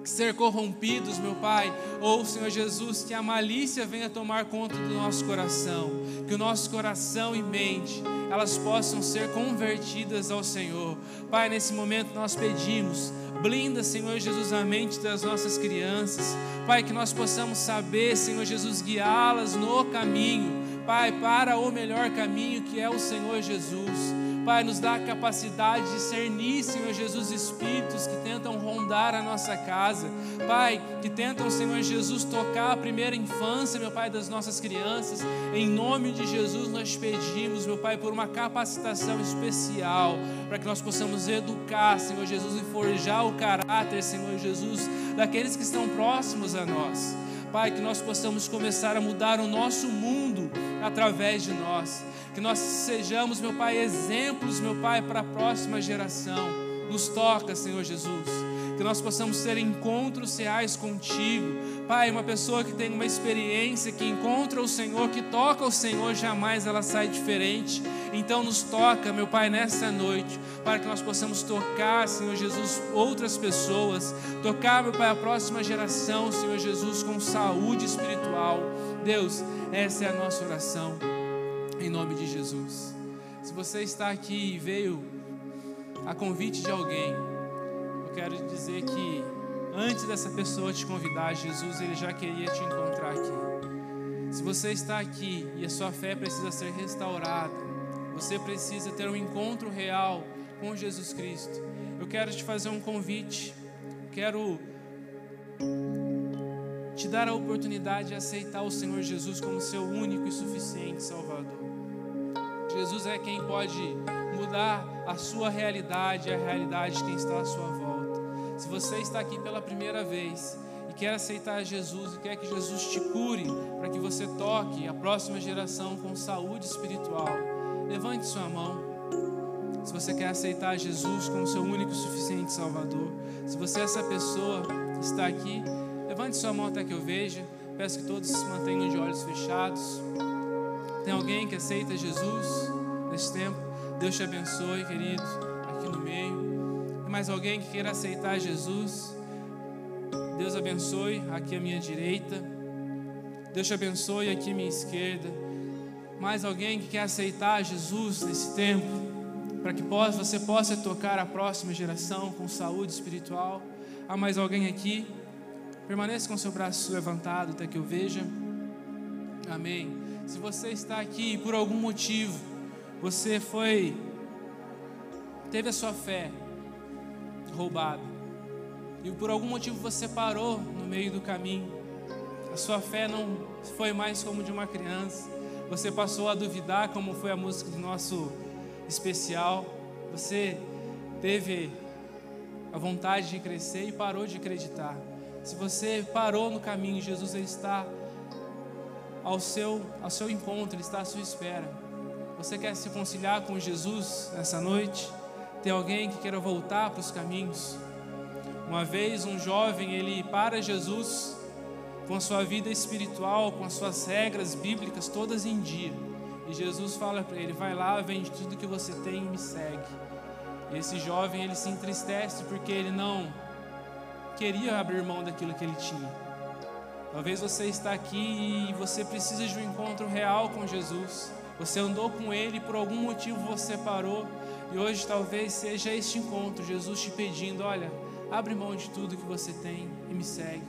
ser corrompidos, meu Pai, ou Senhor Jesus, que a malícia venha tomar conta do nosso coração, que o nosso coração e mente elas possam ser convertidas ao Senhor. Pai, nesse momento nós pedimos, blinda, Senhor Jesus, a mente das nossas crianças, Pai, que nós possamos saber, Senhor Jesus, guiá-las no caminho, Pai, para o melhor caminho que é o Senhor Jesus. Pai, nos dá a capacidade de discernir, Senhor Jesus, espíritos que tentam rondar a nossa casa. Pai, que tentam, Senhor Jesus, tocar a primeira infância, meu Pai, das nossas crianças. Em nome de Jesus, nós pedimos, meu Pai, por uma capacitação especial, para que nós possamos educar, Senhor Jesus, e forjar o caráter, Senhor Jesus, daqueles que estão próximos a nós. Pai, que nós possamos começar a mudar o nosso mundo através de nós. Que nós sejamos, meu Pai, exemplos, meu Pai, para a próxima geração. Nos toca, Senhor Jesus. Que nós possamos ter encontros reais contigo. Pai, uma pessoa que tem uma experiência, que encontra o Senhor, que toca o Senhor, jamais ela sai diferente. Então nos toca, meu Pai, nessa noite, para que nós possamos tocar, Senhor Jesus, outras pessoas. Tocar, meu Pai, a próxima geração, Senhor Jesus, com saúde espiritual. Deus, essa é a nossa oração em nome de Jesus. Se você está aqui e veio a convite de alguém, eu quero dizer que antes dessa pessoa te convidar, Jesus ele já queria te encontrar aqui. Se você está aqui e a sua fé precisa ser restaurada, você precisa ter um encontro real com Jesus Cristo. Eu quero te fazer um convite. Quero te dar a oportunidade de aceitar o Senhor Jesus como seu único e suficiente Salvador. Jesus é quem pode mudar a sua realidade, a realidade de quem está à sua volta. Se você está aqui pela primeira vez e quer aceitar Jesus e quer que Jesus te cure para que você toque a próxima geração com saúde espiritual, levante sua mão. Se você quer aceitar Jesus como seu único e suficiente Salvador, se você é essa pessoa que está aqui, levante sua mão até que eu veja. Peço que todos se mantenham de olhos fechados. Tem alguém que aceita Jesus nesse tempo? Deus te abençoe, querido, aqui no meio. Tem mais alguém que queira aceitar Jesus? Deus abençoe aqui à minha direita. Deus te abençoe aqui à minha esquerda. Mais alguém que quer aceitar Jesus nesse tempo? para que você possa tocar a próxima geração com saúde espiritual. Há mais alguém aqui? Permaneça com seu braço levantado até que eu veja. Amém. Se você está aqui por algum motivo, você foi teve a sua fé roubada e por algum motivo você parou no meio do caminho, a sua fé não foi mais como de uma criança, você passou a duvidar, como foi a música do nosso especial, você teve a vontade de crescer e parou de acreditar. Se você parou no caminho, Jesus está ao seu, ao seu encontro, Ele está à sua espera. Você quer se conciliar com Jesus nessa noite? Tem alguém que queira voltar para os caminhos? Uma vez um jovem, ele para Jesus com a sua vida espiritual, com as suas regras bíblicas todas em dia. E Jesus fala para ele: vai lá, vende tudo que você tem e me segue. E esse jovem ele se entristece porque ele não queria abrir mão daquilo que ele tinha. Talvez você está aqui e você precisa de um encontro real com Jesus. Você andou com Ele e por algum motivo você parou. E hoje talvez seja este encontro, Jesus te pedindo: olha, abre mão de tudo que você tem e me segue.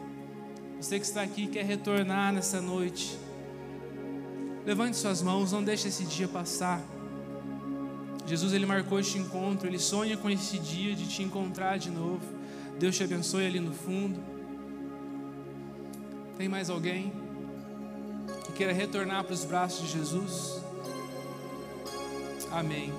Você que está aqui quer retornar nessa noite. Levante suas mãos, não deixe esse dia passar. Jesus ele marcou este encontro, ele sonha com esse dia de te encontrar de novo. Deus te abençoe ali no fundo. Tem mais alguém que queira retornar para os braços de Jesus? Amém.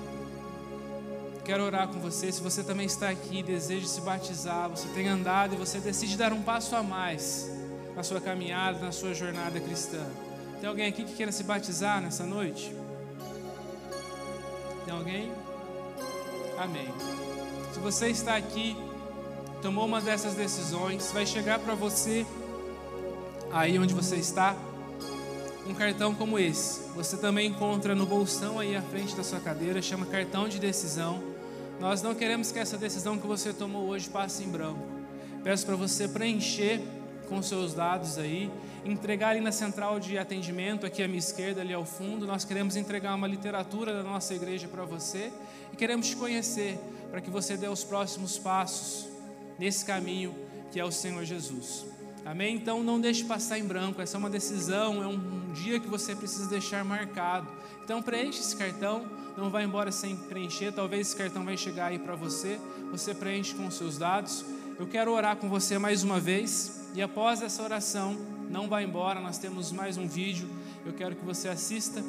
Quero orar com você. Se você também está aqui deseja se batizar, você tem andado e você decide dar um passo a mais na sua caminhada, na sua jornada cristã. Tem alguém aqui que queira se batizar nessa noite? Tem alguém? Amém. Se você está aqui, tomou uma dessas decisões, vai chegar para você aí onde você está um cartão como esse. Você também encontra no bolsão aí à frente da sua cadeira, chama cartão de decisão. Nós não queremos que essa decisão que você tomou hoje passe em branco. Peço para você preencher com seus dados aí, entregar ali na central de atendimento, aqui à minha esquerda, ali ao fundo. Nós queremos entregar uma literatura da nossa igreja para você e queremos te conhecer para que você dê os próximos passos nesse caminho que é o Senhor Jesus. Amém? Então não deixe passar em branco. Essa é uma decisão, é um dia que você precisa deixar marcado. Então preenche esse cartão, não vá embora sem preencher. Talvez esse cartão vai chegar aí para você. Você preenche com os seus dados. Eu quero orar com você mais uma vez. E após essa oração, não vá embora. Nós temos mais um vídeo. Eu quero que você assista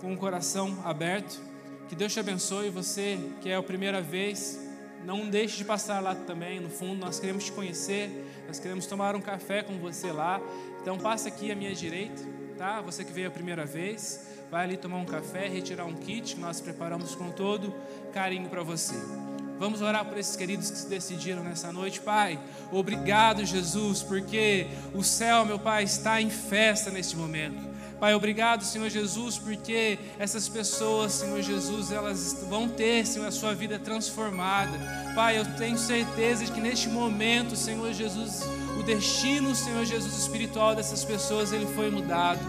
com o coração aberto. Que Deus te abençoe. Você que é a primeira vez, não deixe de passar lá também. No fundo, nós queremos te conhecer nós queremos tomar um café com você lá. Então passa aqui à minha direita, tá? Você que veio a primeira vez, vai ali tomar um café, retirar um kit que nós preparamos com todo carinho para você. Vamos orar por esses queridos que se decidiram nessa noite, Pai. Obrigado, Jesus, porque o céu, meu Pai, está em festa neste momento. Pai, obrigado, Senhor Jesus, porque essas pessoas, Senhor Jesus, elas vão ter, Senhor, a sua vida transformada. Pai, eu tenho certeza de que neste momento, Senhor Jesus, o destino, Senhor Jesus, espiritual dessas pessoas, ele foi mudado.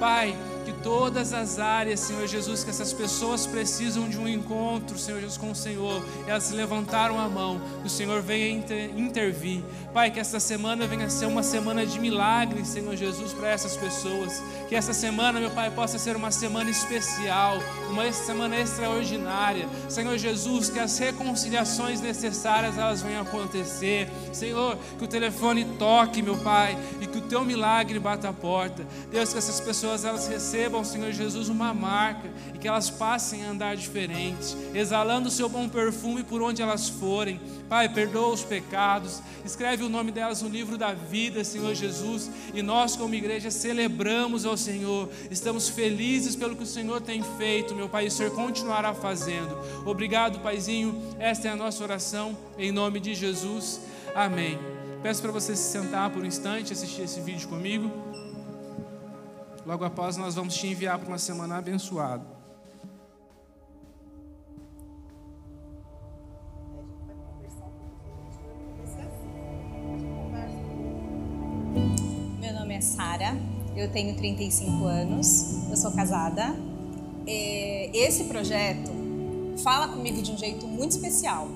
Pai, todas as áreas, Senhor Jesus, que essas pessoas precisam de um encontro, Senhor Jesus, com o Senhor, elas levantaram a mão, o Senhor venha intervir. Pai, que esta semana venha ser uma semana de milagres, Senhor Jesus, para essas pessoas. Que essa semana, meu Pai, possa ser uma semana especial, uma semana extraordinária. Senhor Jesus, que as reconciliações necessárias elas venham acontecer. Senhor, que o telefone toque, meu Pai, e que o teu milagre bata a porta. Deus, que essas pessoas elas recebam, Senhor Jesus, uma marca e que elas passem a andar diferentes, exalando o seu bom perfume por onde elas forem. Pai, perdoa os pecados, escreve o nome delas no livro da vida, Senhor Jesus, e nós, como igreja, celebramos ao Senhor, estamos felizes pelo que o Senhor tem feito, meu Pai, e o Senhor continuará fazendo. Obrigado, Paizinho, esta é a nossa oração, em nome de Jesus, amém. Peço para você se sentar por um instante, assistir esse vídeo comigo. Logo após, nós vamos te enviar para uma semana abençoada. Meu nome é Sara, eu tenho 35 anos, eu sou casada. É, esse projeto fala comigo de um jeito muito especial.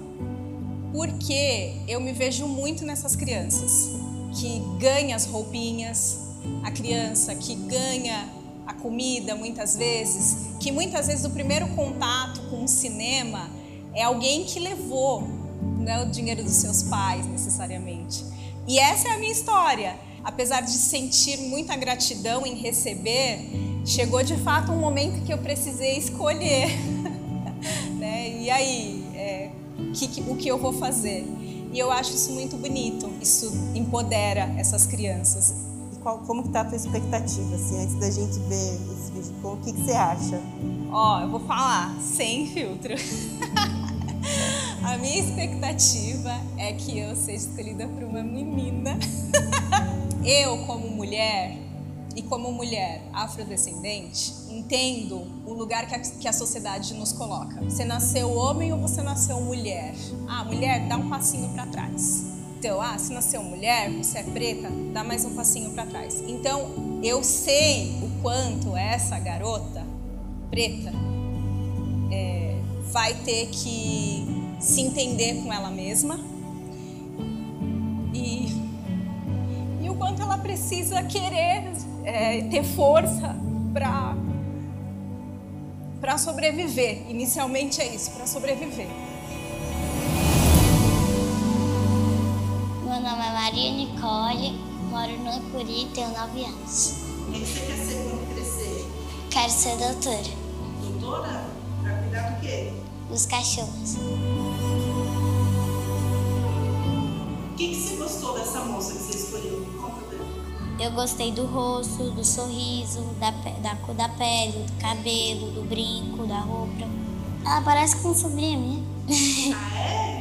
Porque eu me vejo muito nessas crianças que ganha as roupinhas, a criança que ganha a comida muitas vezes, que muitas vezes o primeiro contato com o cinema é alguém que levou, não é o dinheiro dos seus pais necessariamente. E essa é a minha história. Apesar de sentir muita gratidão em receber, chegou de fato um momento que eu precisei escolher. *laughs* né? E aí, é, que, o que eu vou fazer? E eu acho isso muito bonito. Isso empodera essas crianças. Qual, como que tá a tua expectativa, assim, antes da gente ver esse vídeo? o que, que você acha? Ó, eu vou falar sem filtro. *laughs* a minha expectativa é que eu seja escolhida por uma menina. *laughs* eu, como mulher, e como mulher afrodescendente, entendo o lugar que a, que a, sociedade nos coloca. Você nasceu homem ou você nasceu mulher? Ah, mulher, dá um passinho para trás. Então, ah, se nasceu mulher, você é preta, dá mais um passinho para trás. Então, eu sei o quanto essa garota preta é, vai ter que se entender com ela mesma e, e o quanto ela precisa querer é, ter força para para sobreviver. Inicialmente é isso, para sobreviver. Maria Nicole, moro no Icuri, tenho 9 anos. O que você quer ser quando crescer? Quero ser doutora. Doutora? Para cuidar do quê? Dos cachorros. O que, que você gostou dessa moça que você escolheu? Conta dela. Eu gostei do rosto, do sorriso, da, da cor da pele, do cabelo, do brinco, da roupa. Ela parece com sobrinha minha. Ah, é?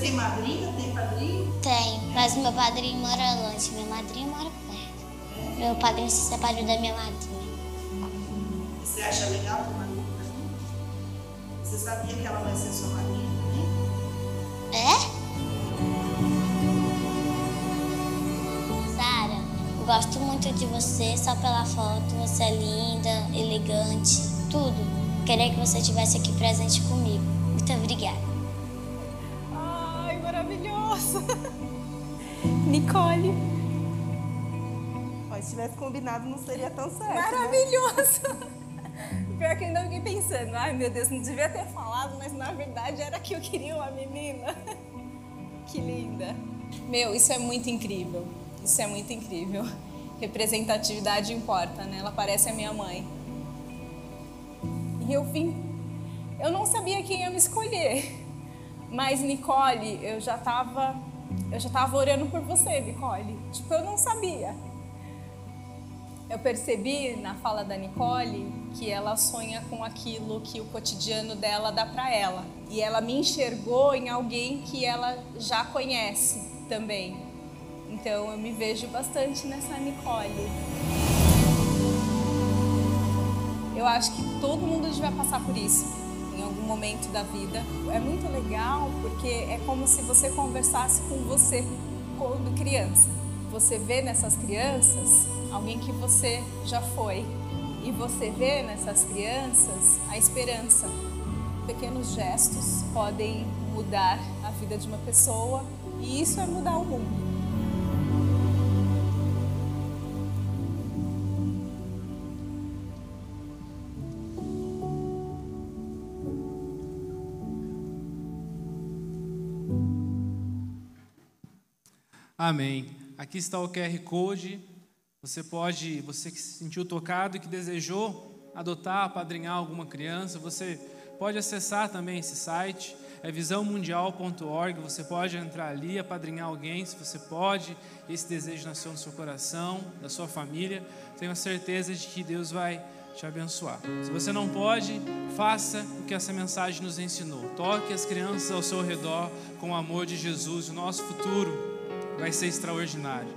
Você tem madrinha? Tem padrinho? Tem, mas meu padrinho mora longe, minha madrinha mora perto. Meu padrinho se separou da minha madrinha. Você acha legal tua madrinha? Você sabia que ela vai ser sua madrinha também? É? Sara, gosto muito de você só pela foto. Você é linda, elegante, tudo. Queria que você estivesse aqui presente comigo. Muito obrigada. Maravilhoso! *laughs* Nicole. Ó, se tivesse combinado, não seria tão certo. Né? Maravilhoso! *laughs* Pior que eu ainda fiquei pensando, ai meu Deus, não devia ter falado, mas na verdade era que eu queria uma menina. *laughs* Que linda. Meu, isso é muito incrível. Isso é muito incrível. Representatividade importa, né? Ela parece a minha mãe. E eu vim. Eu não sabia quem ia me escolher. Mas, Nicole, eu já tava. Eu já tava orando por você, Nicole. Tipo, eu não sabia. Eu percebi na fala da Nicole que ela sonha com aquilo que o cotidiano dela dá para ela. E ela me enxergou em alguém que ela já conhece também. Então eu me vejo bastante nessa Nicole. Eu acho que todo mundo devia passar por isso momento da vida. É muito legal porque é como se você conversasse com você quando criança. Você vê nessas crianças alguém que você já foi. E você vê nessas crianças a esperança. Pequenos gestos podem mudar a vida de uma pessoa e isso é mudar o mundo. Amém. Aqui está o QR Code. Você pode, você que se sentiu tocado e que desejou adotar, apadrinhar alguma criança, você pode acessar também esse site, é visãomundial.org. Você pode entrar ali, apadrinhar alguém, se você pode. Esse desejo nasceu no seu coração, da sua família. Tenho a certeza de que Deus vai te abençoar. Se você não pode, faça o que essa mensagem nos ensinou. Toque as crianças ao seu redor com o amor de Jesus. O nosso futuro vai ser extraordinário.